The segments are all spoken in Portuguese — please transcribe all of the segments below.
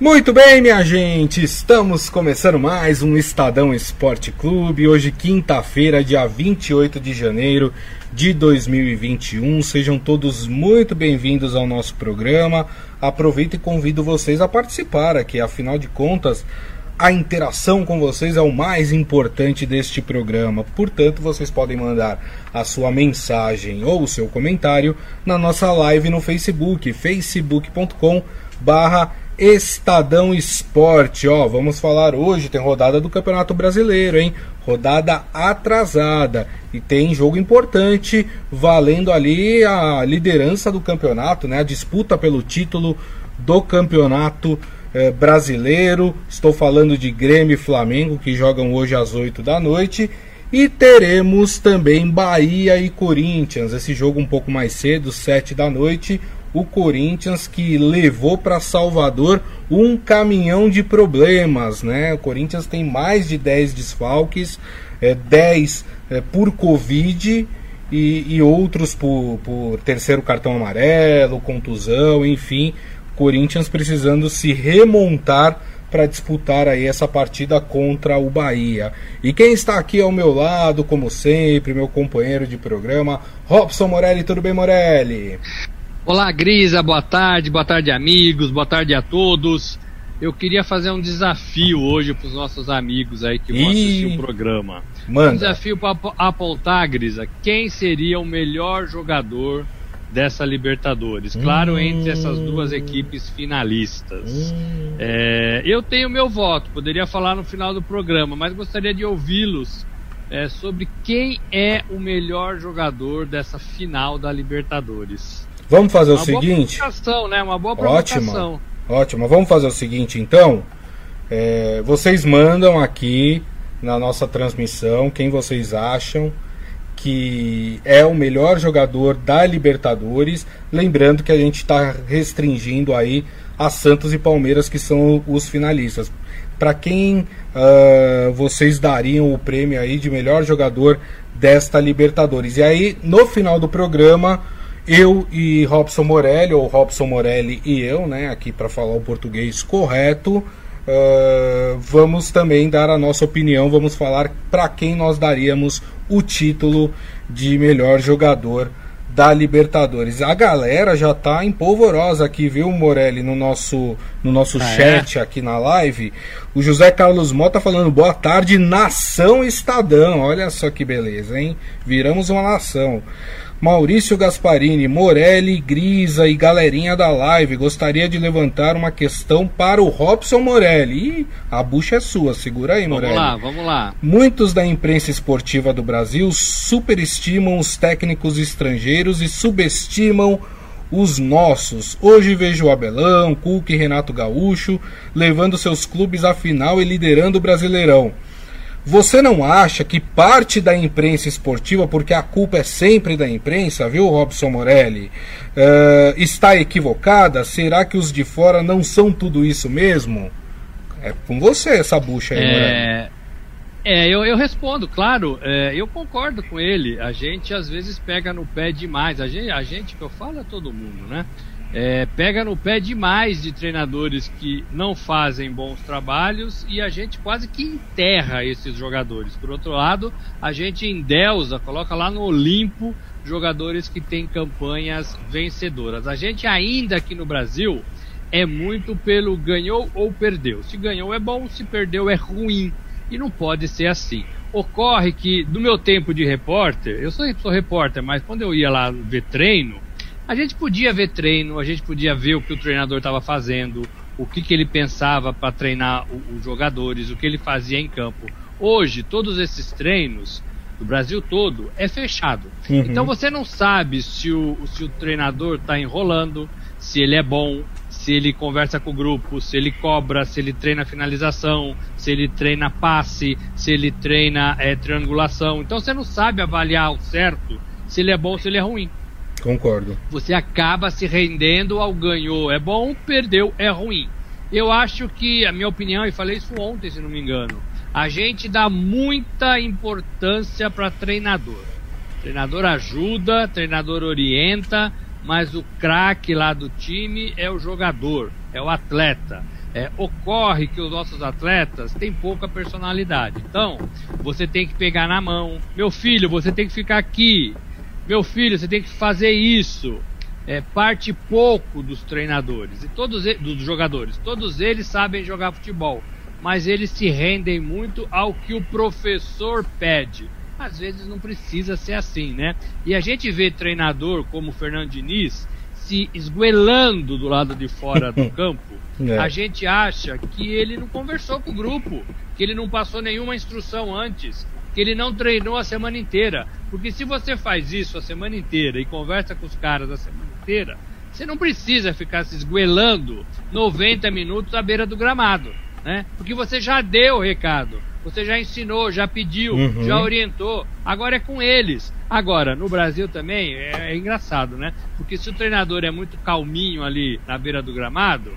Muito bem, minha gente, estamos começando mais um Estadão Esporte Clube. Hoje, quinta-feira, dia 28 de janeiro de 2021. Sejam todos muito bem-vindos ao nosso programa. Aproveito e convido vocês a participar aqui, afinal de contas, a interação com vocês é o mais importante deste programa. Portanto, vocês podem mandar a sua mensagem ou o seu comentário na nossa live no Facebook, facebook.com barra Estadão Esporte, ó, vamos falar hoje, tem rodada do Campeonato Brasileiro, hein? Rodada atrasada e tem jogo importante valendo ali a liderança do campeonato, né? A disputa pelo título do Campeonato eh, Brasileiro. Estou falando de Grêmio e Flamengo que jogam hoje às 8 da noite. E teremos também Bahia e Corinthians, esse jogo um pouco mais cedo, 7 da noite o Corinthians que levou para Salvador um caminhão de problemas, né? O Corinthians tem mais de 10 desfalques, é, 10 é, por Covid e, e outros por, por terceiro cartão amarelo, contusão, enfim. Corinthians precisando se remontar para disputar aí essa partida contra o Bahia. E quem está aqui ao meu lado, como sempre, meu companheiro de programa, Robson Morelli. Tudo bem, Morelli? Olá, Grisa, boa tarde, boa tarde, amigos, boa tarde a todos. Eu queria fazer um desafio hoje para os nossos amigos aí que vão assistir o programa. Manda. Um desafio para apontar, Grisa, quem seria o melhor jogador dessa Libertadores. Claro, hum. entre essas duas equipes finalistas. Hum. É, eu tenho meu voto, poderia falar no final do programa, mas gostaria de ouvi-los é, sobre quem é o melhor jogador dessa final da Libertadores. Vamos fazer Uma o seguinte. Boa né? Uma boa provocação. Ótimo. Vamos fazer o seguinte, então. É, vocês mandam aqui na nossa transmissão quem vocês acham que é o melhor jogador da Libertadores. Lembrando que a gente está restringindo aí a Santos e Palmeiras, que são os finalistas. Para quem uh, vocês dariam o prêmio aí de melhor jogador desta Libertadores? E aí, no final do programa eu e Robson Morelli, ou Robson Morelli e eu, né, aqui para falar o português correto, uh, vamos também dar a nossa opinião, vamos falar para quem nós daríamos o título de melhor jogador da Libertadores. A galera já tá empolvorosa aqui, viu, Morelli, no nosso, no nosso ah, chat é? aqui na live. O José Carlos Mota falando boa tarde, nação Estadão. Olha só que beleza, hein? Viramos uma nação. Maurício Gasparini, Morelli, Grisa e galerinha da live, gostaria de levantar uma questão para o Robson Morelli. Ih, a bucha é sua, segura aí, Morelli. Vamos lá, vamos lá. Muitos da imprensa esportiva do Brasil superestimam os técnicos estrangeiros e subestimam os nossos. Hoje vejo o Abelão, Cook e Renato Gaúcho levando seus clubes à final e liderando o Brasileirão. Você não acha que parte da imprensa esportiva, porque a culpa é sempre da imprensa, viu, Robson Morelli, uh, está equivocada? Será que os de fora não são tudo isso mesmo? É com você essa bucha aí, é... Morelli. É, eu, eu respondo, claro, é, eu concordo com ele. A gente às vezes pega no pé demais. A gente, a gente que eu falo é todo mundo, né? É, pega no pé demais de treinadores que não fazem bons trabalhos e a gente quase que enterra esses jogadores. Por outro lado, a gente endeusa, coloca lá no Olimpo jogadores que têm campanhas vencedoras. A gente ainda aqui no Brasil é muito pelo ganhou ou perdeu. Se ganhou é bom, se perdeu é ruim. E não pode ser assim. Ocorre que, do meu tempo de repórter, eu sou, sou repórter, mas quando eu ia lá ver treino, a gente podia ver treino, a gente podia ver o que o treinador estava fazendo, o que, que ele pensava para treinar os jogadores, o que ele fazia em campo. Hoje, todos esses treinos do Brasil todo é fechado. Uhum. Então você não sabe se o, se o treinador está enrolando, se ele é bom, se ele conversa com o grupo, se ele cobra, se ele treina finalização, se ele treina passe, se ele treina é, triangulação. Então você não sabe avaliar ao certo se ele é bom ou se ele é ruim. Concordo. Você acaba se rendendo ao ganhou é bom, perdeu é ruim. Eu acho que, a minha opinião, e falei isso ontem, se não me engano, a gente dá muita importância para treinador. Treinador ajuda, treinador orienta, mas o craque lá do time é o jogador, é o atleta. é, ocorre que os nossos atletas têm pouca personalidade. Então, você tem que pegar na mão. Meu filho, você tem que ficar aqui. Meu filho, você tem que fazer isso. É, parte pouco dos treinadores e todos dos jogadores. Todos eles sabem jogar futebol, mas eles se rendem muito ao que o professor pede. Às vezes não precisa ser assim, né? E a gente vê treinador como o Fernando Diniz se esguelando do lado de fora do campo, é. a gente acha que ele não conversou com o grupo, que ele não passou nenhuma instrução antes, que ele não treinou a semana inteira. Porque se você faz isso a semana inteira e conversa com os caras a semana inteira, você não precisa ficar se esguelando 90 minutos à beira do gramado, né? Porque você já deu o recado. Você já ensinou, já pediu, uhum. já orientou. Agora é com eles. Agora, no Brasil também é, é, engraçado, né? Porque se o treinador é muito calminho ali na beira do gramado,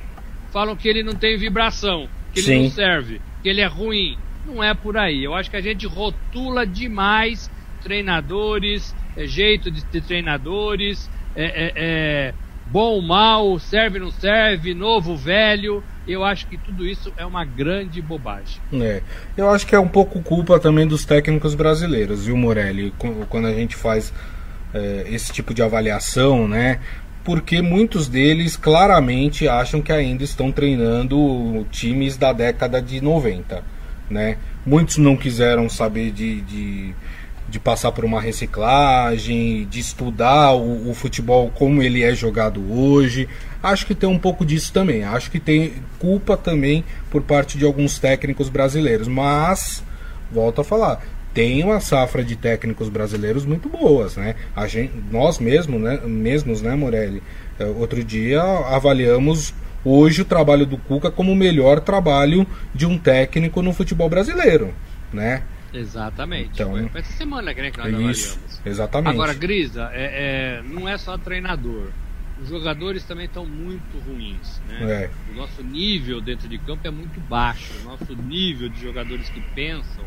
falam que ele não tem vibração, que ele Sim. não serve, que ele é ruim. Não é por aí. Eu acho que a gente rotula demais treinadores, é, jeito de, de treinadores, é, é, é bom, mal, serve, não serve, novo, velho. Eu acho que tudo isso é uma grande bobagem. É. Eu acho que é um pouco culpa também dos técnicos brasileiros, viu, Morelli? Quando a gente faz é, esse tipo de avaliação, né? Porque muitos deles claramente acham que ainda estão treinando times da década de 90, né? Muitos não quiseram saber de, de de passar por uma reciclagem, de estudar o, o, futebol como ele é jogado hoje. Acho que tem um pouco disso também. Acho que tem culpa também por parte de alguns técnicos brasileiros. Mas, volto a falar, tem uma safra de técnicos brasileiros muito boas, né? A gente, nós mesmos, né, mesmos, né, Morelli? É, outro dia avaliamos hoje o trabalho do Cuca como o melhor trabalho de um técnico no futebol brasileiro, né? Exatamente. Então, Foi essa semana né, que nós isso, avaliamos. Exatamente. Agora, Grisa, é, é, não é só treinador. Os jogadores também estão muito ruins. Né? É. O nosso nível dentro de campo é muito baixo. O nosso nível de jogadores que pensam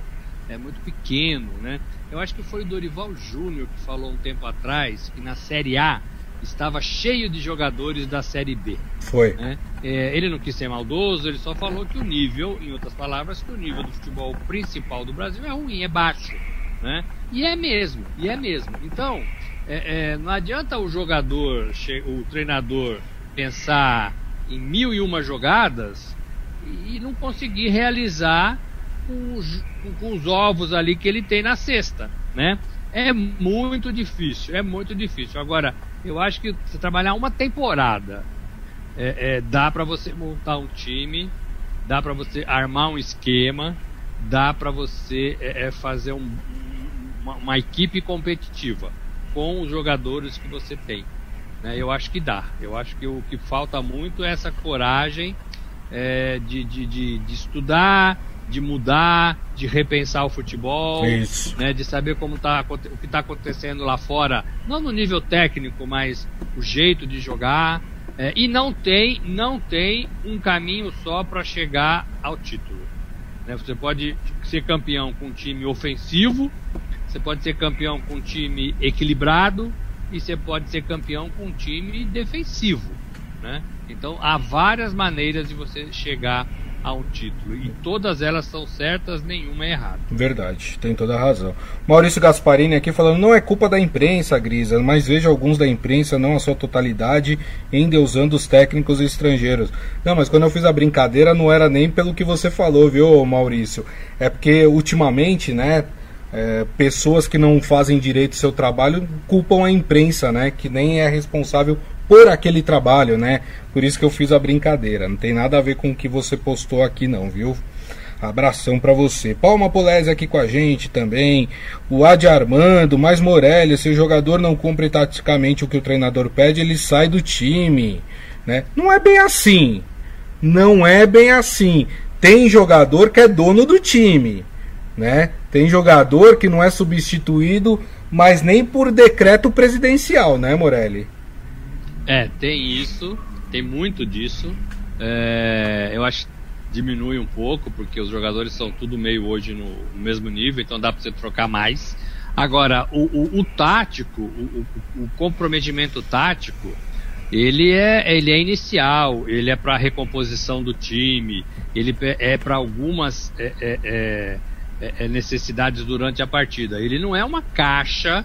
é muito pequeno. Né? Eu acho que foi o Dorival Júnior que falou um tempo atrás que na Série A estava cheio de jogadores da Série B. Foi. Né? É, ele não quis ser maldoso, ele só falou que o nível, em outras palavras, que o nível do futebol principal do Brasil é ruim, é baixo. Né? E é mesmo, e é mesmo. Então, é, é, não adianta o jogador, o treinador, pensar em mil e uma jogadas e não conseguir realizar com os, com os ovos ali que ele tem na cesta, né? É muito difícil, é muito difícil. Agora, eu acho que você trabalhar uma temporada é, é, dá para você montar um time, dá para você armar um esquema, dá para você é, é, fazer um, uma, uma, equipe competitiva com os jogadores que você tem. Né? Eu acho que dá. Eu acho que o que falta muito é essa coragem é, de, de, de, de estudar, de mudar, de repensar o futebol, né, de saber como tá, o que está acontecendo lá fora, não no nível técnico, mas o jeito de jogar. É, e não tem, não tem um caminho só para chegar ao título. Né? Você pode ser campeão com um time ofensivo, você pode ser campeão com um time equilibrado e você pode ser campeão com um time defensivo. Né? Então há várias maneiras de você chegar a um título. E todas elas são certas, nenhuma é errada. Verdade, tem toda a razão. Maurício Gasparini aqui falando, não é culpa da imprensa, Grisa, mas vejo alguns da imprensa, não a sua totalidade, endeusando os técnicos estrangeiros. Não, mas quando eu fiz a brincadeira não era nem pelo que você falou, viu, Maurício? É porque ultimamente, né, é, pessoas que não fazem direito seu trabalho culpam a imprensa, né, que nem é responsável por aquele trabalho, né? Por isso que eu fiz a brincadeira. Não tem nada a ver com o que você postou aqui, não, viu? Abração para você. Palma Polese aqui com a gente também. O Adi Armando, mais Morelli. Se o jogador não cumpre taticamente o que o treinador pede, ele sai do time. Né? Não é bem assim. Não é bem assim. Tem jogador que é dono do time. Né? Tem jogador que não é substituído, mas nem por decreto presidencial, né, Morelli? É, tem isso, tem muito disso. É, eu acho que diminui um pouco, porque os jogadores são tudo meio hoje no, no mesmo nível, então dá para você trocar mais. Agora, o, o, o tático, o, o, comprometimento tático, ele é, ele é inicial, ele é para recomposição do time, ele é para algumas é, é, é, é, é, necessidades durante a partida. Ele não é uma caixa,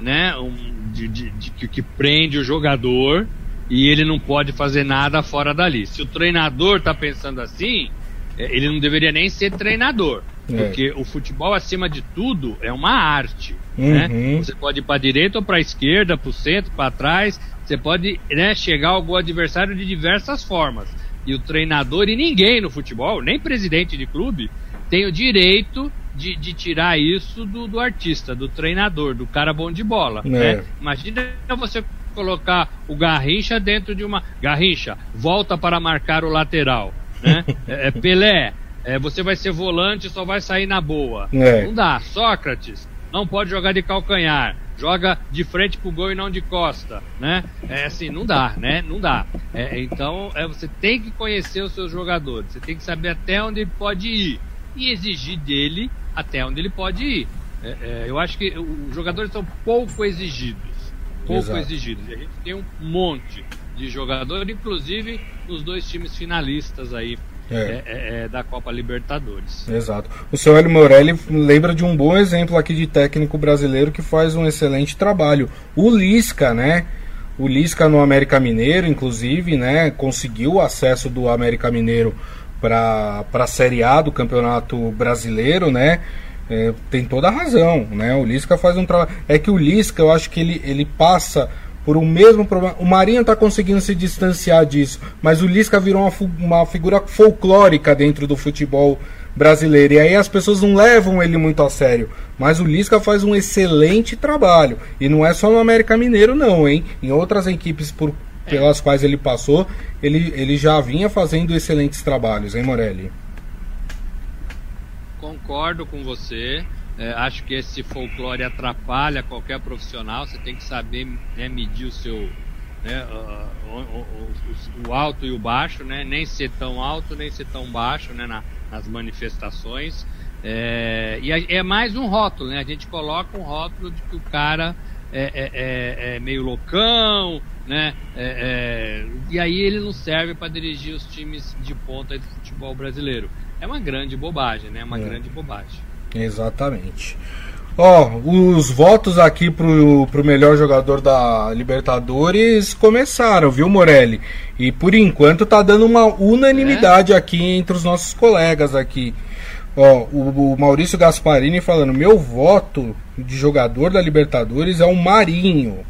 né, um, de, de, de, que prende o jogador e ele não pode fazer nada fora dali. Se o treinador está pensando assim, ele não deveria nem ser treinador. Porque o futebol, acima de tudo, é uma arte. Né? Uhum. Né? Você pode ir para direita ou para esquerda, para o centro, para trás. Você pode né, chegar ao adversário de diversas formas. E o treinador e ninguém no futebol, nem presidente de clube, tem o direito de, de tirar isso do, do, artista, do treinador, do cara bom de bola. É. Né? Imagina você colocar o Garrincha dentro de uma. Garrincha, volta para marcar o lateral. Né? é, é Pelé, é, você vai ser volante só vai sair na boa. É. Não dá. Sócrates, não pode jogar de calcanhar. Joga de frente pro gol e não de costa, né? É assim, não dá, né? Não dá. É, então, é, você tem que conhecer os seus jogadores. Você tem que saber até onde ele pode ir e exigir dele até onde ele pode ir. É, é, eu acho que os jogadores são pouco exigidos. Pouco Exato. exigidos. E a gente tem um monte de jogadores, inclusive nos dois times finalistas aí é. É, é. é. da Copa Libertadores. Exato. O seu Hélio Morelli lembra de um bom exemplo aqui de técnico brasileiro que faz um excelente trabalho. O Lisca, né? O Lisca no América Mineiro, inclusive, né? Conseguiu o acesso do América Mineiro para a Série A do Campeonato Brasileiro, né? É, tem toda a razão, né? O Lisca faz um trabalho. É que o Lisca, eu acho que ele, ele passa por um mesmo problema. O Marinho está conseguindo se distanciar disso, mas o Lisca virou uma, uma figura folclórica dentro do futebol brasileiro. E aí as pessoas não levam ele muito a sério. Mas o Lisca faz um excelente trabalho. E não é só no América Mineiro, não, hein? Em outras equipes por, pelas quais ele passou, ele, ele já vinha fazendo excelentes trabalhos, hein, Morelli? Concordo com você. É, acho que esse folclore atrapalha qualquer profissional. Você tem que saber né, medir o seu né, o, o, o, alto e o baixo, né? Nem ser tão alto, nem ser tão baixo, né? Na, nas manifestações. É, e é mais um rótulo, né? A gente coloca um rótulo de que o cara é, é, é, é meio loucão, né? É, e aí ele não serve para dirigir os times de ponta do futebol brasileiro. É uma grande bobagem, né? Uma grande bobagem. Exatamente. Ó, os votos aqui pro, pro melhor jogador da Libertadores começaram, viu, Morelli? E por enquanto tá dando uma unanimidade é? aqui entre os nossos colegas aqui. Ó, o, o, Maurício Gasparini falando: meu voto de jogador da Libertadores é o Marinho.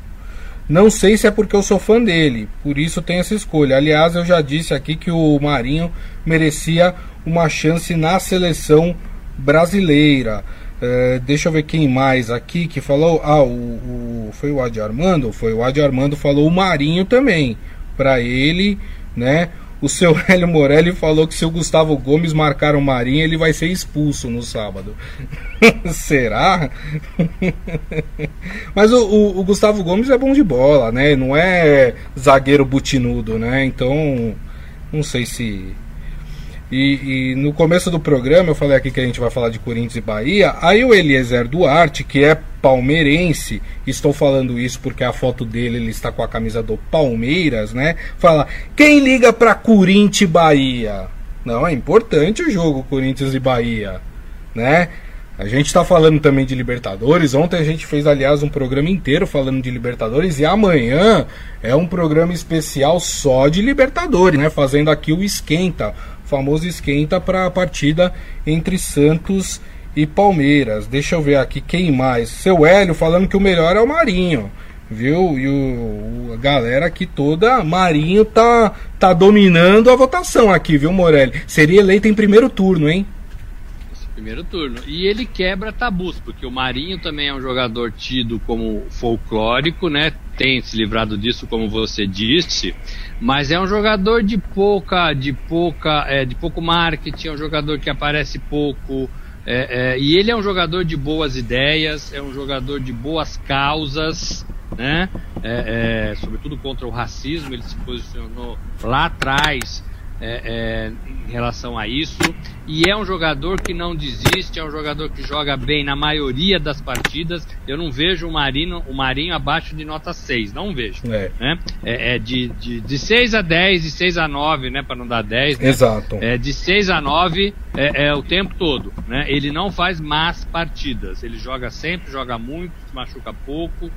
Não sei se é porque eu sou fã dele, por isso tenho essa escolha. Aliás, eu já disse aqui que o Marinho merecia uma chance na seleção brasileira. É, deixa eu ver quem mais aqui que falou. Ah, o, o foi o Adi Armando? Foi o Adi Armando falou o Marinho também. Para ele, né? O seu Hélio Morelli falou que se o Gustavo Gomes marcar o Marinho, ele vai ser expulso no sábado. Será? Mas o, o, o, Gustavo Gomes é bom de bola, né? Não é zagueiro butinudo, né? Então, não sei se e, e, no começo do programa eu falei aqui que a gente vai falar de Corinthians e Bahia. Aí o Eliezer Duarte, que é palmeirense, estou falando isso porque a foto dele ele está com a camisa do Palmeiras, né? Fala: quem liga para Corinthians e Bahia? Não, é importante o jogo Corinthians e Bahia, né? A gente está falando também de Libertadores. Ontem a gente fez, aliás, um programa inteiro falando de Libertadores. E amanhã é um programa especial só de Libertadores, né? Fazendo aqui o esquenta famoso esquenta para a partida entre Santos e Palmeiras. Deixa eu ver aqui quem mais. Seu Hélio falando que o melhor é o Marinho. Viu? E o, a galera aqui toda, Marinho tá, tá dominando a votação aqui, viu, Morelli? Seria eleito em primeiro turno, hein? Primeiro turno. E ele quebra tabus, porque o Marinho também é um jogador tido como folclórico, né? Tem se livrado disso, como você disse, mas é um jogador de pouca, de pouca, é, de pouco marketing, é um jogador que aparece pouco. É, é, e ele é um jogador de boas ideias, é um jogador de boas causas, né? É, é, sobretudo contra o racismo, ele se posicionou lá atrás é, é, em relação a isso. E é um jogador que não desiste, é um jogador que joga bem na maioria das partidas. Eu não vejo o Marinho, o Marinho abaixo de nota 6, não vejo. É, né? é, é de, de, de 6 a 10, de 6 a 9, né? Para não dar 10. Né? Exato. É, de 6 a 9 é, é, o tempo todo. Né? Ele não faz más partidas. Ele joga sempre, joga muito, se machuca pouco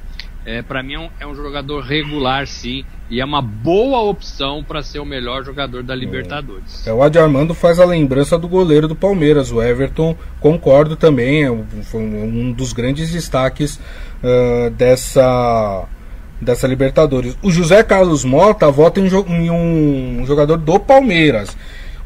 é, para mim é um, é um, jogador regular, sim, e é uma boa opção para ser o melhor jogador da Libertadores. É, o Adi Armando faz a lembrança do goleiro do Palmeiras, o Everton, concordo também, é foi um dos grandes destaques uh, dessa dessa Libertadores. O José Carlos Mota vota em, em um jogador do Palmeiras.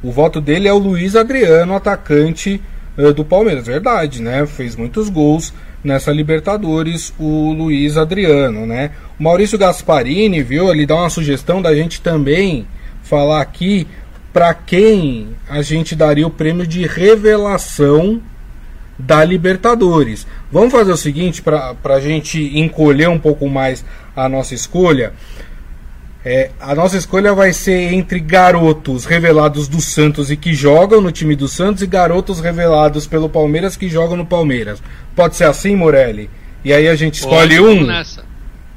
O voto dele é o Luiz Adriano, atacante uh, do Palmeiras. Verdade, né? Fez muitos gols nessa Libertadores o Luiz Adriano, né? O Maurício Gasparini, viu? Ele dá uma sugestão da gente também falar aqui para quem a gente daria o prêmio de revelação da Libertadores. Vamos fazer o seguinte para a gente encolher um pouco mais a nossa escolha. É, a nossa escolha vai ser entre garotos revelados do Santos e que jogam no time do Santos e garotos revelados pelo Palmeiras que jogam no Palmeiras. Pode ser assim, Morelli? E aí a gente escolhe Pode, um? Nessa.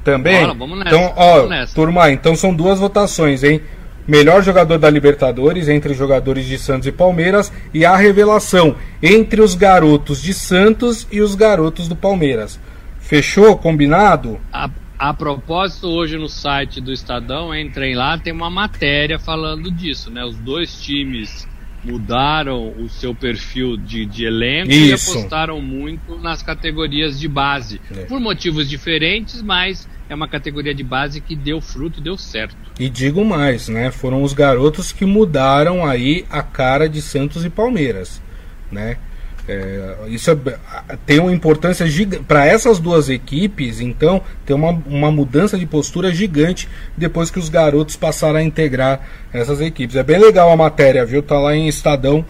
Também? Bora, vamos nessa, então, ó, vamos nessa. turma, então são duas votações, hein? Melhor jogador da Libertadores entre jogadores de Santos e Palmeiras e a revelação entre os garotos de Santos e os garotos do Palmeiras. Fechou? Combinado? A a propósito, hoje no site do Estadão, entrem lá, tem uma matéria falando disso, né? Os dois times mudaram o seu perfil de, de elenco Isso. e apostaram muito nas categorias de base. É. Por motivos diferentes, mas é uma categoria de base que deu fruto, deu certo. E digo mais, né? Foram os garotos que mudaram aí a cara de Santos e Palmeiras, né? É, isso é, tem uma importância para essas duas equipes, então tem uma, uma mudança de postura gigante depois que os garotos passaram a integrar essas equipes. É bem legal a matéria, viu? Tá lá em estadão.com.br.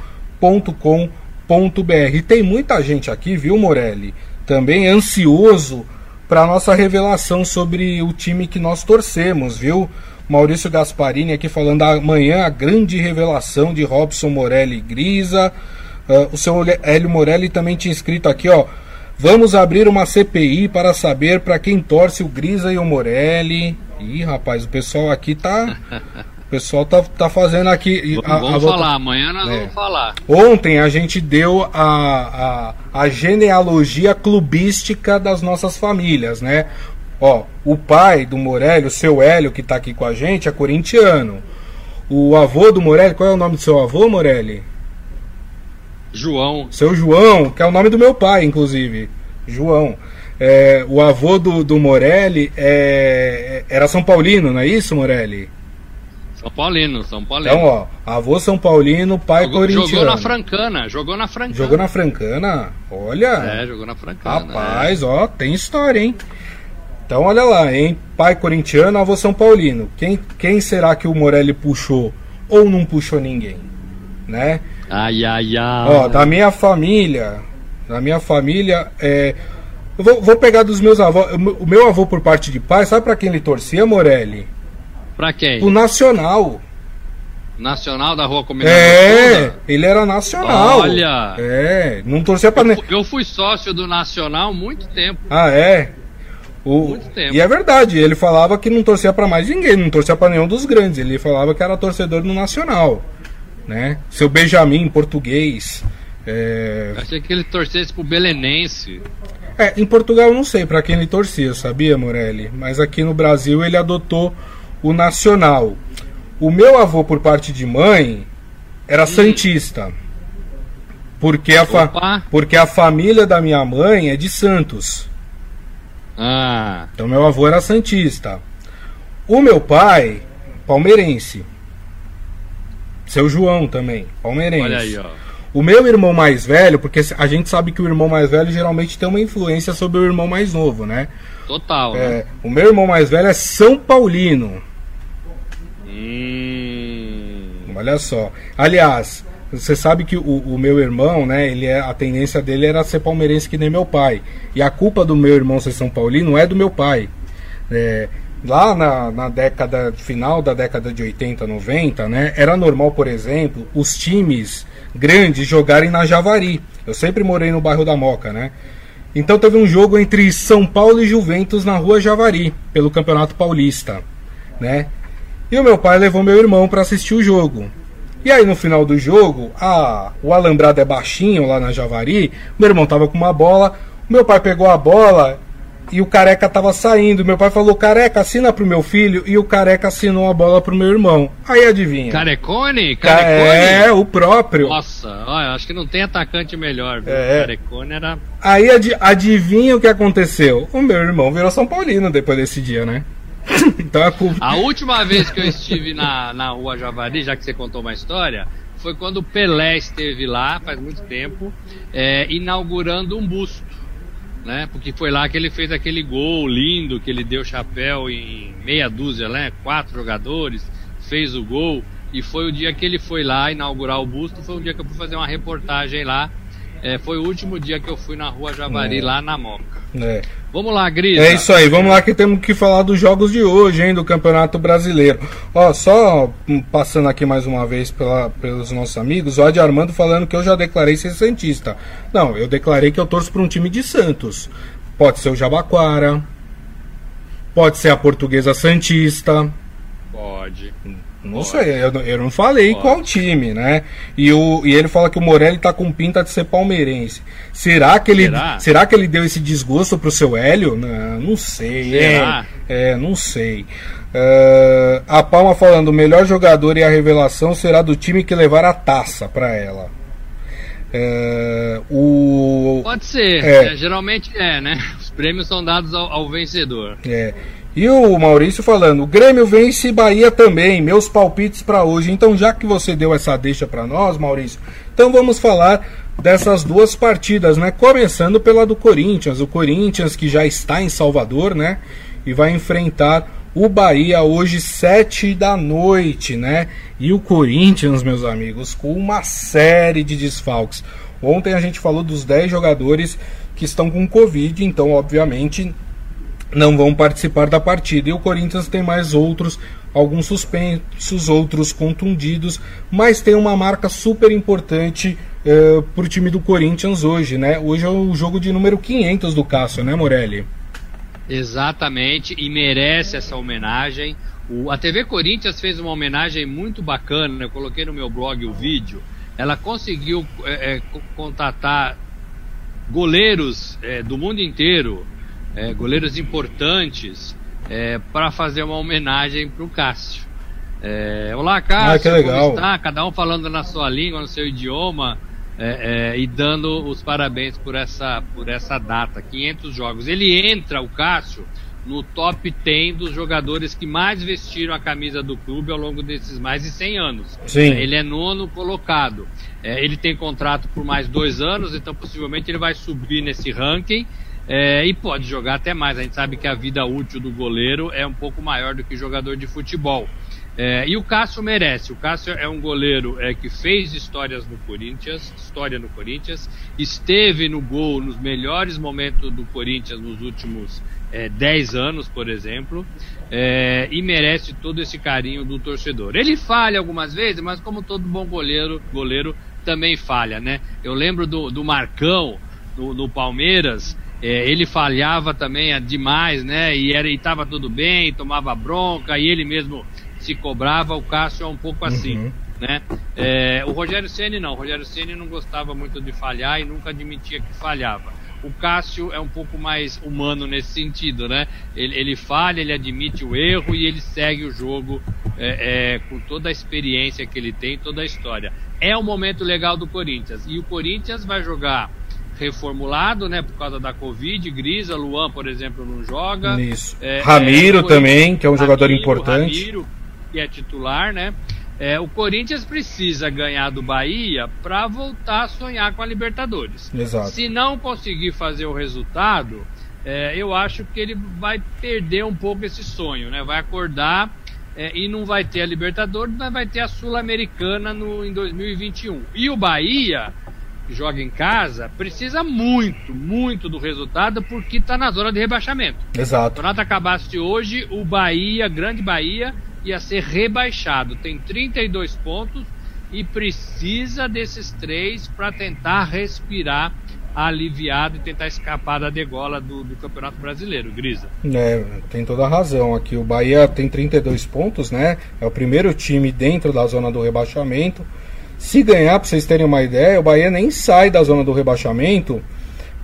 E tem muita gente aqui, viu, Morelli? Também ansioso para nossa revelação sobre o time que nós torcemos, viu? Maurício Gasparini aqui falando amanhã a grande revelação de Robson Morelli Grisa. Uh, o seu Hélio Morelli também tinha escrito aqui, ó. Vamos abrir uma CPI para saber para quem torce o Grisa e o Morelli. Ih, rapaz, o pessoal aqui tá. O pessoal tá, tá fazendo aqui. A, vamos a falar, amanhã nós é. vamos falar. Ontem a gente deu a, a, a genealogia clubística das nossas famílias, né? Ó, o pai do Morelli, o seu Hélio, que tá aqui com a gente, é corintiano. O avô do Morelli, qual é o nome do seu avô, Morelli? João. Seu João, que é o nome do meu pai, inclusive. João. É, o avô do, do Morelli é, era São Paulino, não é isso, Morelli? São Paulino, São Paulino. Então, ó, avô São Paulino, pai jogou, corintiano. Jogou na Francana, jogou na Francana. Jogou na Francana? Olha. É, jogou na Francana. Rapaz, é. ó, tem história, hein? Então, olha lá, hein? Pai corintiano, avô São Paulino. Quem, quem será que o Morelli puxou? Ou não puxou ninguém? Né? Ai, ai, ai. Ó, da minha família, da minha família, é, eu vou, vou, pegar dos meus avós. O meu avô por parte de pai, sabe para quem ele torcia, Morelli? Pra quem? O Nacional. Nacional da Rua Comunidade. É, ele era nacional. Olha. É, não torcia pra. Eu, eu fui sócio do Nacional muito tempo. Ah, é? O, muito tempo. E é verdade, ele falava que não torcia para mais ninguém, não torcia para nenhum dos grandes. Ele falava que era torcedor do Nacional né? Seu Benjamin em português. É... Achei que ele torcesse pro Belenense. É, em Portugal eu não sei para quem ele torcia, sabia, Morelli? Mas aqui no Brasil ele adotou o Nacional. O meu avô, por parte de mãe, era hum. Santista. Porque a, fa... porque a família da minha mãe é de Santos. Ah. Então meu avô era Santista. O meu pai, palmeirense. Seu João também, palmeirense. Olha aí, ó. O meu irmão mais velho, porque a gente sabe que o irmão mais velho geralmente tem uma influência sobre o irmão mais novo, né? Total. É, né? O meu irmão mais velho é São Paulino. Hum. Olha só. Aliás, você sabe que o, o, meu irmão, né? Ele é, a tendência dele era ser palmeirense que nem meu pai. E a culpa do meu irmão ser São Paulino é do meu pai. É, lá na, na década final da década de 80, 90, né, era normal, por exemplo, os times grandes jogarem na Javari. Eu sempre morei no bairro da Moca, né? Então teve um jogo entre São Paulo e Juventus na Rua Javari, pelo Campeonato Paulista, né? E o meu pai levou meu irmão para assistir o jogo. E aí no final do jogo, a, o alambrado é baixinho lá na Javari, meu irmão tava com uma bola, meu pai pegou a bola e o careca tava saindo. Meu pai falou: Careca, assina pro meu filho. E o careca assinou a bola pro meu irmão. Aí adivinha. Carecone? Carecone? É, o próprio. Nossa, olha, acho que não tem atacante melhor. Viu? É. Carecone era. Aí ad adivinha o que aconteceu? O meu irmão virou São Paulino depois desse dia, né? então a culpa. A última vez que eu estive na, na rua Javari, já que você contou uma história, foi quando o Pelé esteve lá, faz muito tempo, é, inaugurando um busto né? Porque foi lá que ele fez aquele gol lindo, que ele deu chapéu em meia dúzia, né? Quatro jogadores, fez o gol. E foi o dia que ele foi lá inaugurar o busto, foi o dia que eu fui fazer uma reportagem lá. É, foi o último dia que eu fui na rua Javari, é. lá na Moca. É. Vamos lá, Gris. É isso aí, vamos lá que temos que falar dos jogos de hoje, hein, do Campeonato Brasileiro. Ó, só passando aqui mais uma vez pela, pelos nossos amigos, o Adi Armando falando que eu já declarei ser Santista. Não, eu declarei que eu torço para um time de Santos. Pode ser o Jabaquara, pode ser a Portuguesa Santista. Pode. Não sei, eu, eu não falei qual time, né? E, o, e ele fala que o Morelli tá com pinta de ser palmeirense. Será que ele, será? será que ele deu esse desgosto pro seu Hélio? Não, não sei. É, é não sei. Uh, a Palma falando, o melhor jogador e a revelação será do time que levar a taça para ela. Uh, o... Pode ser, é. É, geralmente é, né? Os prêmios são dados ao, ao vencedor. É. E o Maurício falando: o Grêmio vence Bahia também, meus palpites para hoje. Então, já que você deu essa deixa para nós, Maurício, então vamos falar dessas duas partidas, né? Começando pela do Corinthians, o Corinthians que já está em Salvador, né? E vai enfrentar o Bahia hoje sete da noite, né? E o Corinthians, meus amigos, com uma série de desfalques. Ontem a gente falou dos 10 jogadores que estão com Covid, então obviamente não vão participar da partida. E o Corinthians tem mais outros, alguns suspensos, outros contundidos, mas tem uma marca super importante uh, para o time do Corinthians hoje, né? Hoje é o jogo de número 500 do Cássio, né, Morelli? Exatamente, e merece essa homenagem. O, a TV Corinthians fez uma homenagem muito bacana, eu coloquei no meu blog o vídeo. Ela conseguiu é, contatar goleiros é, do mundo inteiro, é, goleiros importantes é, para fazer uma homenagem para o Cássio. É, Olá, Cássio, ah, que legal. como está? Cada um falando na sua língua, no seu idioma é, é, e dando os parabéns por essa, por essa data, 500 jogos. Ele entra, o Cássio, no top 10 dos jogadores que mais vestiram a camisa do clube ao longo desses mais de 100 anos. Sim. Ele é nono colocado. É, ele tem contrato por mais dois anos, então possivelmente ele vai subir nesse ranking. É, e pode jogar até mais. A gente sabe que a vida útil do goleiro é um pouco maior do que jogador de futebol. É, e o Cássio merece. O Cássio é um goleiro é, que fez histórias no Corinthians, história no Corinthians, esteve no gol nos melhores momentos do Corinthians nos últimos é, 10 anos, por exemplo, é, e merece todo esse carinho do torcedor. Ele falha algumas vezes, mas como todo bom goleiro, goleiro também falha, né? Eu lembro do, do Marcão no, no Palmeiras, é, ele falhava também demais, né? E era, estava tudo bem, tomava bronca, e ele mesmo se cobrava. O Cássio é um pouco assim, uhum. né? É, o Rogério Ceni não. O Rogério Ceni não gostava muito de falhar e nunca admitia que falhava. O Cássio é um pouco mais humano nesse sentido, né? Ele, ele falha, ele admite o erro e ele segue o jogo é, é, com toda a experiência que ele tem, toda a história. É um momento legal do Corinthians. E o Corinthians vai jogar reformulado, né, por causa da Covid. Grisa, Luan, por exemplo, não joga. Isso. É, Ramiro é, também, que é um Ramiro, jogador importante. Ramiro, que é titular, né? É, o Corinthians precisa ganhar do Bahia para voltar a sonhar com a Libertadores. Exato. Se não conseguir fazer o resultado, é, eu acho que ele vai perder um pouco esse sonho, né? Vai acordar é, e não vai ter a Libertadores, mas vai ter a Sul-Americana em 2021. E o Bahia joga em casa, precisa muito, muito do resultado porque está na zona de rebaixamento. Exato. O campeonato acabasse hoje, o Bahia, Grande Bahia, ia ser rebaixado. Tem 32 pontos e precisa desses três para tentar respirar aliviado e tentar escapar da degola do, do, Campeonato Brasileiro, Grisa. É, tem toda a razão aqui. O Bahia tem 32 pontos, né? É o primeiro time dentro da zona do rebaixamento. Se ganhar, para vocês terem uma ideia, o Bahia nem sai da zona do rebaixamento,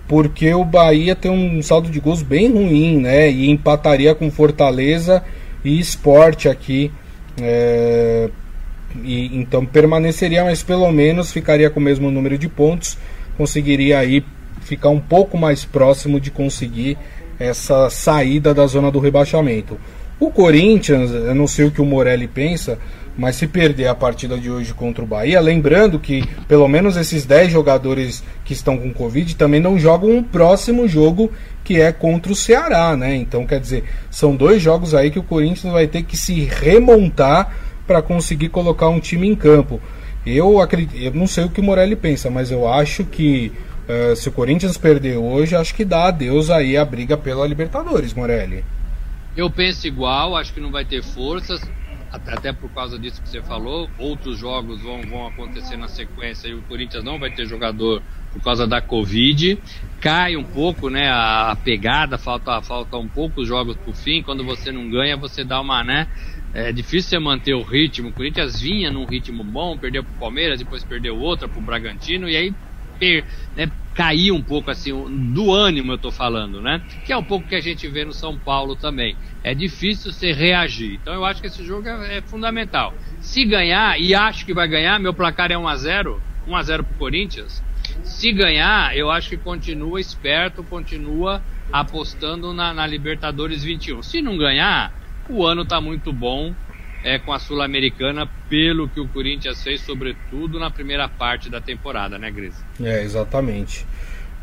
porque o Bahia tem um saldo de gols bem ruim, né? E empataria com Fortaleza e Esporte aqui. É... E, então permaneceria, mas pelo menos ficaria com o mesmo número de pontos conseguiria aí ficar um pouco mais próximo de conseguir essa saída da zona do rebaixamento. O Corinthians, eu não sei o que o Morelli pensa, mas se perder a partida de hoje contra o Bahia, lembrando que pelo menos esses 10 jogadores que estão com Covid também não jogam o próximo jogo que é contra o Ceará, né? Então, quer dizer, são dois jogos aí que o Corinthians vai ter que se remontar para conseguir colocar um time em campo. Eu acredito, eu não sei o que o Morelli pensa, mas eu acho que uh, se o Corinthians perder hoje, acho que dá adeus aí a briga pela Libertadores, Morelli. Eu penso igual, acho que não vai ter forças, até por causa disso que você falou. Outros jogos vão, vão acontecer na sequência e o Corinthians não vai ter jogador por causa da Covid. Cai um pouco né, a, pegada, falta, falta um pouco os jogos pro fim. Quando você não ganha, você dá uma, né? É difícil você manter o ritmo. O Corinthians vinha num ritmo bom, perdeu pro Palmeiras, depois perdeu outra pro Bragantino, e aí per, né, caiu um pouco assim, do ânimo eu tô falando, né? Que é um pouco que a gente vê no São Paulo também. É difícil você reagir. Então eu acho que esse jogo é, é fundamental. Se ganhar, e acho que vai ganhar, meu placar é 1x0, 1x0 pro Corinthians. Se ganhar, eu acho que continua esperto, continua apostando na, na Libertadores 21. Se não ganhar, o ano está muito bom é, com a Sul-Americana, pelo que o Corinthians fez, sobretudo na primeira parte da temporada, né, Gris? É, exatamente.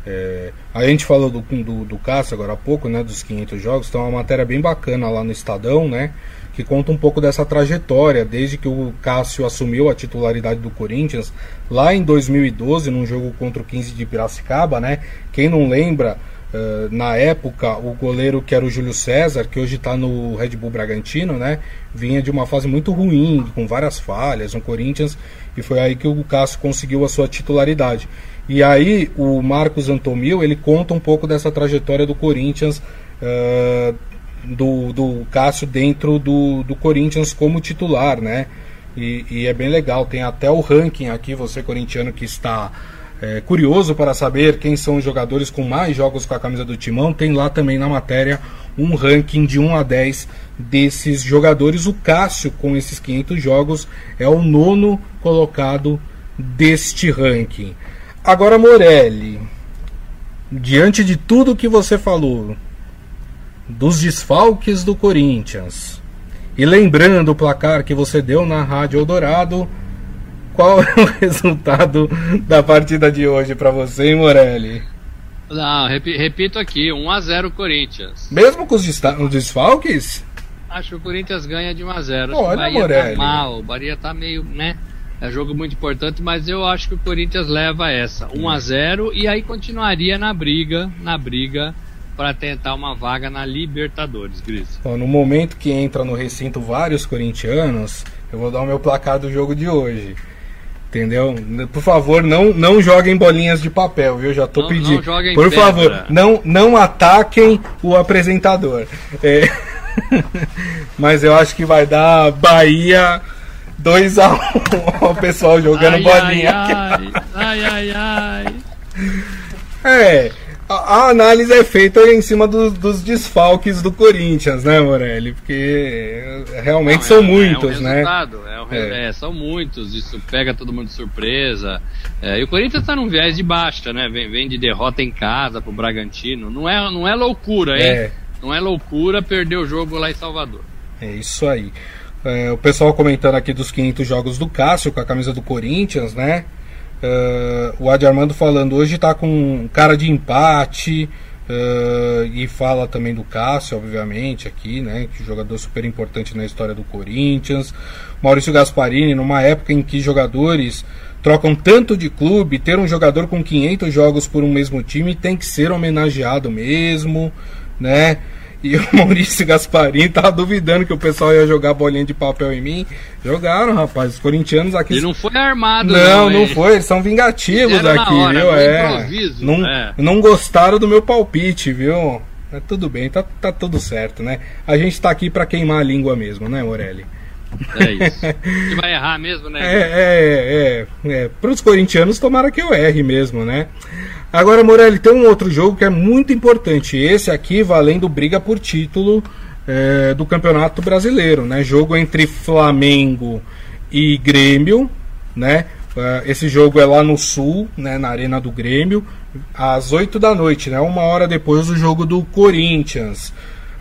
É, a gente falou do, do, do Cássio agora há pouco, né, dos 500 jogos, tem uma matéria bem bacana lá no Estadão, né, que conta um pouco dessa trajetória, desde que o Cássio assumiu a titularidade do Corinthians, lá em 2012, num jogo contra o 15 de Piracicaba, né, quem não lembra, Uh, na época, o goleiro que era o Júlio César, que hoje está no Red Bull Bragantino, né? Vinha de uma fase muito ruim, com várias falhas no Corinthians, e foi aí que o Cássio conseguiu a sua titularidade. E aí o Marcos Antomil, ele conta um pouco dessa trajetória do Corinthians, uh, do, do Cássio dentro do, do Corinthians como titular, né? E, e é bem legal, tem até o ranking aqui, você corintiano que está é, curioso para saber quem são os jogadores com mais jogos com a camisa do Timão, tem lá também na matéria um ranking de 1 a 10 desses jogadores. O Cássio, com esses 500 jogos, é o nono colocado deste ranking. Agora, Morelli, diante de tudo que você falou, dos desfalques do Corinthians, e lembrando o placar que você deu na Rádio Eldorado, qual é o resultado da partida de hoje para você, hein, Morelli? Não, rep repito aqui, 1x0 Corinthians. Mesmo com os, os desfalques? Acho que o Corinthians ganha de 1x0. Olha, o Bahia tá Morelli. tá mal, o Bahia tá meio, né? É jogo muito importante, mas eu acho que o Corinthians leva essa, 1 a 0 e aí continuaria na briga, na briga para tentar uma vaga na Libertadores, Gris. No momento que entra no recinto vários corintianos, eu vou dar o meu placar do jogo de hoje. Entendeu? Por favor, não, não joguem bolinhas de papel, viu? Já tô não, pedindo. Não Por pedra. favor, não, não ataquem o apresentador. É... Mas eu acho que vai dar Bahia 2x1 um, o pessoal jogando ai, bolinha. Ai, ai, ai, ai. É a, análise é feita em cima do, dos desfalques do Corinthians, né, Morelli? Porque realmente Não, são é, muitos, é um né? É, é. é, são muitos, isso pega todo mundo de surpresa. É, e o Corinthians está num viés de baixa, né? Vem, vem, de derrota em casa pro Bragantino. Não é, não é loucura, hein? É. Não é loucura perder o jogo lá em Salvador. É isso aí. o pessoal comentando aqui dos 500 jogos do Cássio com a camisa do Corinthians, né? Uh, o Adi Armando falando hoje está com cara de empate uh, e fala também do Cássio, obviamente, aqui, né? Que jogador super importante na história do Corinthians. Maurício Gasparini, numa época em que jogadores trocam tanto de clube, ter um jogador com 500 jogos por um mesmo time tem que ser homenageado mesmo, né? E o Maurício Gasparim tava duvidando que o pessoal ia jogar bolinha de papel em mim. Jogaram, rapaz. Os corintianos aqui. Ele não foi armado, não. Não, não foi. Eles são vingativos aqui, hora, viu? É. Não, é. não gostaram do meu palpite, viu? É, tudo bem, tá, tá tudo certo, né? A gente tá aqui para queimar a língua mesmo, né, Morelli? É isso. Você vai errar mesmo, né? É, é, é. é. Para os corintianos, tomara que eu erre mesmo, né? Agora, Morelli, tem um outro jogo que é muito importante. Esse aqui valendo briga por título é, do Campeonato Brasileiro, né? Jogo entre Flamengo e Grêmio, né? É, esse jogo é lá no Sul, né, na Arena do Grêmio, às 8 da noite, né? Uma hora depois do jogo do Corinthians.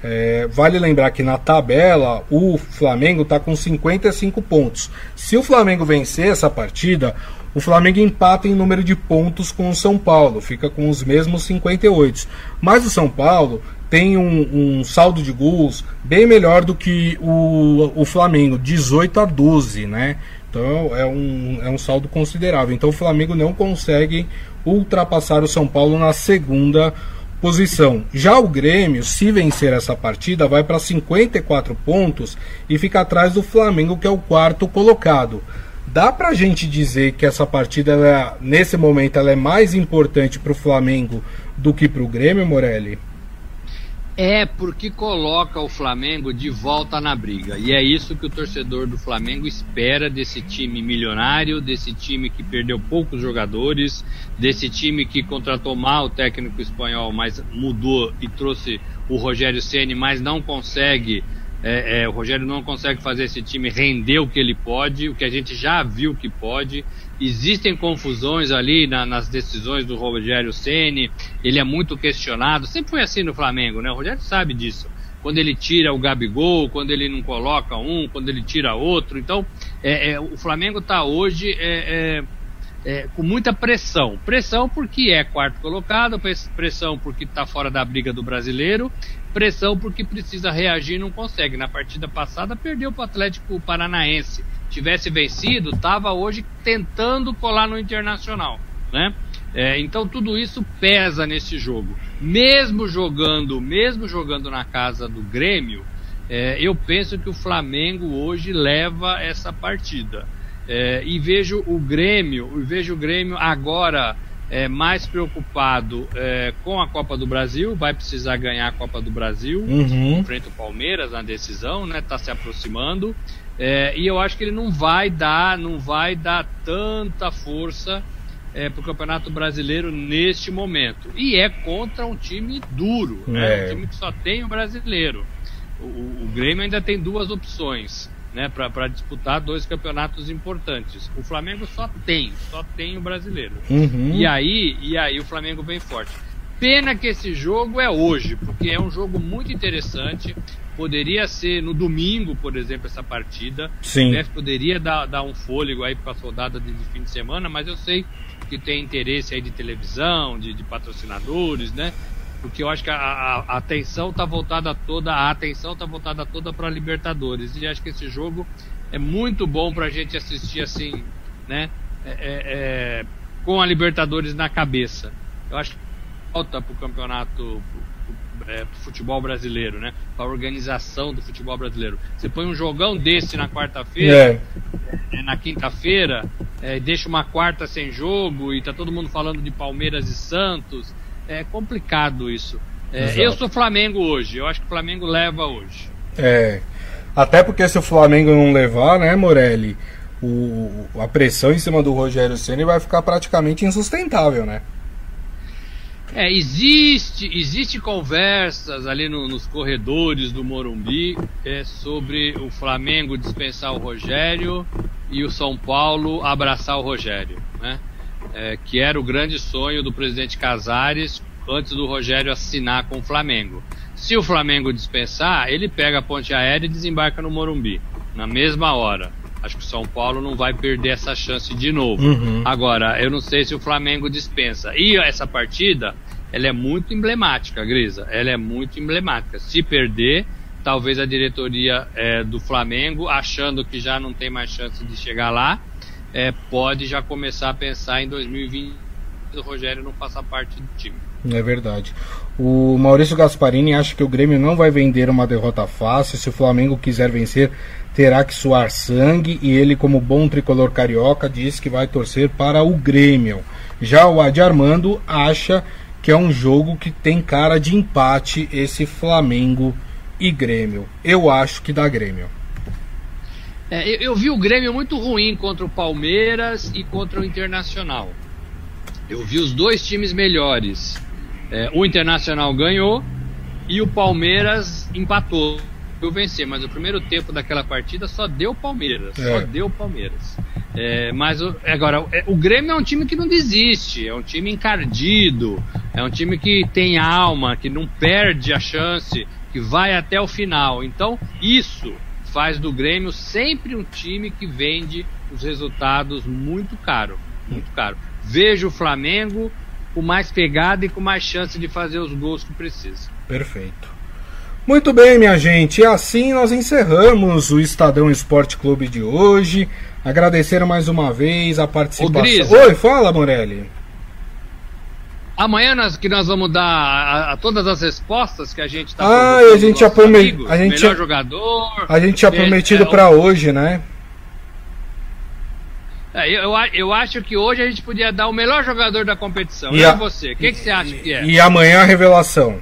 É, vale lembrar que na tabela o Flamengo está com 55 pontos. Se o Flamengo vencer essa partida, o Flamengo empata em número de pontos com o São Paulo, fica com os mesmos 58. Mas o São Paulo tem um, um saldo de gols bem melhor do que o, o Flamengo, 18 a 12, né? Então é um, é um saldo considerável. Então o Flamengo não consegue ultrapassar o São Paulo na segunda posição. Já o Grêmio, se vencer essa partida, vai para 54 pontos e fica atrás do Flamengo, que é o quarto colocado. Dá pra gente dizer que essa partida, ela, nesse momento, ela é mais importante para o Flamengo do que para o Grêmio, Morelli? É porque coloca o Flamengo de volta na briga. E é isso que o torcedor do Flamengo espera desse time milionário, desse time que perdeu poucos jogadores, desse time que contratou mal o técnico espanhol, mas mudou e trouxe o Rogério Ceni, mas não consegue é, é, o Rogério não consegue fazer esse time render o que ele pode, o que a gente já viu que pode. Existem confusões ali na, nas decisões do Rogério Ceni. Ele é muito questionado. Sempre foi assim no Flamengo, né? O Rogério sabe disso. Quando ele tira o Gabigol, quando ele não coloca um, quando ele tira outro. Então, é, é o Flamengo está hoje é, é, com muita pressão. Pressão porque é quarto colocado, pressão porque está fora da briga do brasileiro, pressão porque precisa reagir e não consegue. Na partida passada perdeu para o Atlético Paranaense. Tivesse vencido, estava hoje tentando colar no Internacional, né? É, então tudo isso pesa nesse jogo. Mesmo jogando, mesmo jogando na casa do Grêmio, é, eu penso que o Flamengo hoje leva essa partida. É, e vejo o Grêmio, vejo o Grêmio agora é, mais preocupado é, com a Copa do Brasil, vai precisar ganhar a Copa do Brasil, uhum. enfrenta o Palmeiras na decisão, né? Tá se aproximando. É, e eu acho que ele não vai dar, não vai dar tanta força é, para o Campeonato Brasileiro neste momento. E é contra um time duro, né? É. um time que só tem o brasileiro. O, o Grêmio ainda tem duas opções né, para disputar dois campeonatos importantes. O Flamengo só tem, só tem o brasileiro. Uhum. E aí, e aí o Flamengo vem forte. Pena que esse jogo é hoje, porque é um jogo muito interessante. Poderia ser no domingo, por exemplo, essa partida. Sim. Né, poderia dar, dar um fôlego aí para a soldada de, de fim de semana, mas eu sei que tem interesse aí de televisão, de, de patrocinadores, né? Porque eu acho que a, a, a atenção está voltada toda, a atenção tá voltada toda para Libertadores e acho que esse jogo é muito bom para a gente assistir assim, né? É, é, é, com a Libertadores na cabeça. Eu acho que falta para o campeonato é, futebol brasileiro, né? Para a organização do futebol brasileiro. Você põe um jogão desse na quarta-feira, é. é na quinta-feira, é, deixa uma quarta sem jogo e tá todo mundo falando de Palmeiras e Santos é complicado isso. É, eu sou Flamengo hoje, eu acho que o Flamengo leva hoje. É. Até porque se o Flamengo não levar, né, Morelli, o, a pressão em cima do Rogério Ceni vai ficar praticamente insustentável, né? É, existe, existe conversas ali no, nos corredores do Morumbi é, sobre o Flamengo dispensar o Rogério e o São Paulo abraçar o Rogério, né? É, que era o grande sonho do presidente Casares antes do Rogério assinar com o Flamengo. Se o Flamengo dispensar, ele pega a ponte aérea e desembarca no Morumbi, na mesma hora. Acho que o São Paulo não vai perder essa chance de novo. Uhum. Agora, eu não sei se o Flamengo dispensa. E essa partida, ela é muito emblemática, Grisa. Ela é muito emblemática. Se perder, talvez a diretoria é, do Flamengo, achando que já não tem mais chance de chegar lá, é, pode já começar a pensar em 2020 o Rogério não faça parte do time. É verdade. O Maurício Gasparini acha que o Grêmio não vai vender uma derrota fácil. Se o Flamengo quiser vencer, terá que suar sangue. E ele, como bom tricolor carioca, diz que vai torcer para o Grêmio. Já o Adi Armando acha que é um jogo que tem cara de empate esse Flamengo e Grêmio. Eu acho que dá Grêmio. É, eu, eu vi o Grêmio muito ruim contra o Palmeiras e contra o Internacional. Eu vi os dois times melhores. É, o Internacional ganhou e o Palmeiras empatou. Eu vencer, mas o primeiro tempo daquela partida só deu Palmeiras. É. Só deu Palmeiras. É, mas o, agora, é, o Grêmio é um time que não desiste, é um time encardido, é um time que tem alma, que não perde a chance, que vai até o final. Então, isso faz do Grêmio sempre um time que vende os resultados muito caro, muito caro. Vejo o Flamengo com mais pegada e com mais chance de fazer os gols que precisa. Perfeito. Muito bem, minha gente, e assim nós encerramos o Estadão Esporte Clube de hoje. Agradecer mais uma vez a participação. Oi, fala, Morelli. Amanhã nós, que nós vamos dar a, a todas as respostas que a gente está Ah, a gente já prometido. A gente melhor jogador. A gente tinha prometido é, para hoje, né? É, eu, eu acho que hoje a gente podia dar o melhor jogador da competição. E, a, você? O que, que você acha que é? E amanhã a revelação.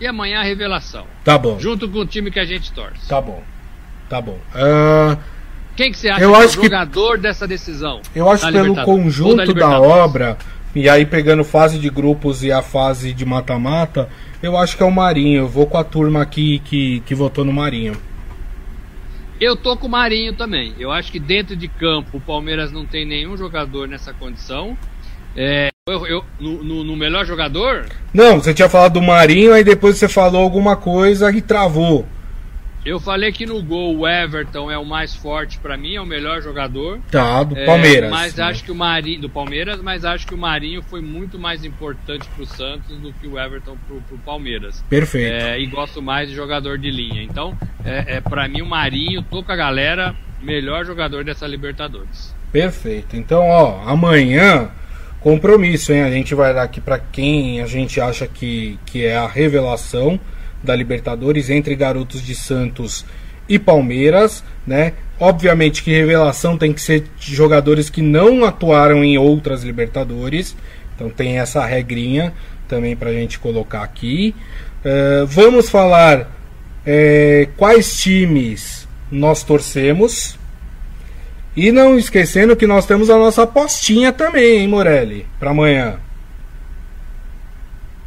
E amanhã a revelação. Tá bom. Junto com o time que a gente torce. Tá bom. Tá bom. Uh, Quem que você acha eu que acho é o jogador que, dessa decisão? Eu acho pelo conjunto da, obra, e aí pegando fase de grupos e a fase de mata-mata, eu acho que é o Marinho. Eu vou com a turma aqui que, que votou no Marinho. Eu tô com o Marinho também. Eu acho que dentro de campo o Palmeiras não tem nenhum jogador nessa condição. É, eu, eu no, no, no, melhor jogador? Não, você tinha falado do Marinho, aí depois você falou alguma coisa e travou. Eu falei que no gol o Everton é o mais forte para mim, é o melhor jogador. Tá, do é, Palmeiras. Mas né? acho que o Marinho. Do Palmeiras, mas acho que o Marinho foi muito mais importante pro Santos do que o Everton pro, pro Palmeiras. Perfeito. É, e gosto mais de jogador de linha. Então, é, é para mim o Marinho, tô com a galera, melhor jogador dessa Libertadores. Perfeito. Então, ó, amanhã compromisso, hein? A gente vai dar aqui para quem a gente acha que, que é a revelação da Libertadores entre Garotos de Santos e Palmeiras, né? Obviamente que revelação tem que ser de jogadores que não atuaram em outras Libertadores, então tem essa regrinha também para a gente colocar aqui. Uh, vamos falar é, quais times nós torcemos e não esquecendo que nós temos a nossa apostinha também, hein, Morelli, para amanhã.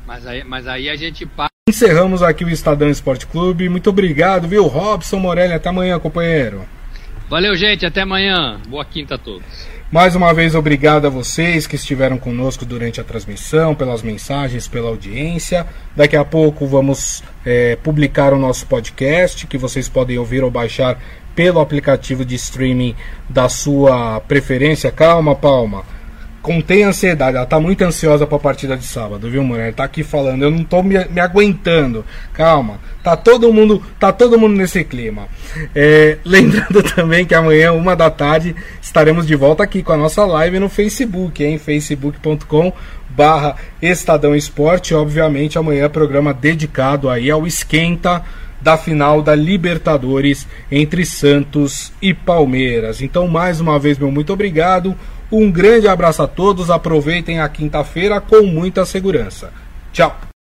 Mas aí, mas aí a gente Encerramos aqui o Estadão Esporte Clube. Muito obrigado, viu, Robson Morelli. Até amanhã, companheiro. Valeu, gente. Até amanhã. Boa quinta a todos. Mais uma vez, obrigado a vocês que estiveram conosco durante a transmissão, pelas mensagens, pela audiência. Daqui a pouco vamos é, publicar o nosso podcast, que vocês podem ouvir ou baixar pelo aplicativo de streaming da sua preferência. Calma, Palma. Contém ansiedade, ela tá muito ansiosa para a partida de sábado, viu, mulher? Tá aqui falando, eu não tô me, me aguentando. Calma, tá todo mundo, tá todo mundo nesse clima. É, lembrando também que amanhã, uma da tarde, estaremos de volta aqui com a nossa live no Facebook, em facebook.com barra Estadão Esporte. Obviamente, amanhã programa dedicado aí ao esquenta da final da Libertadores entre Santos e Palmeiras. Então, mais uma vez, meu muito obrigado. Um grande abraço a todos. Aproveitem a quinta-feira com muita segurança. Tchau.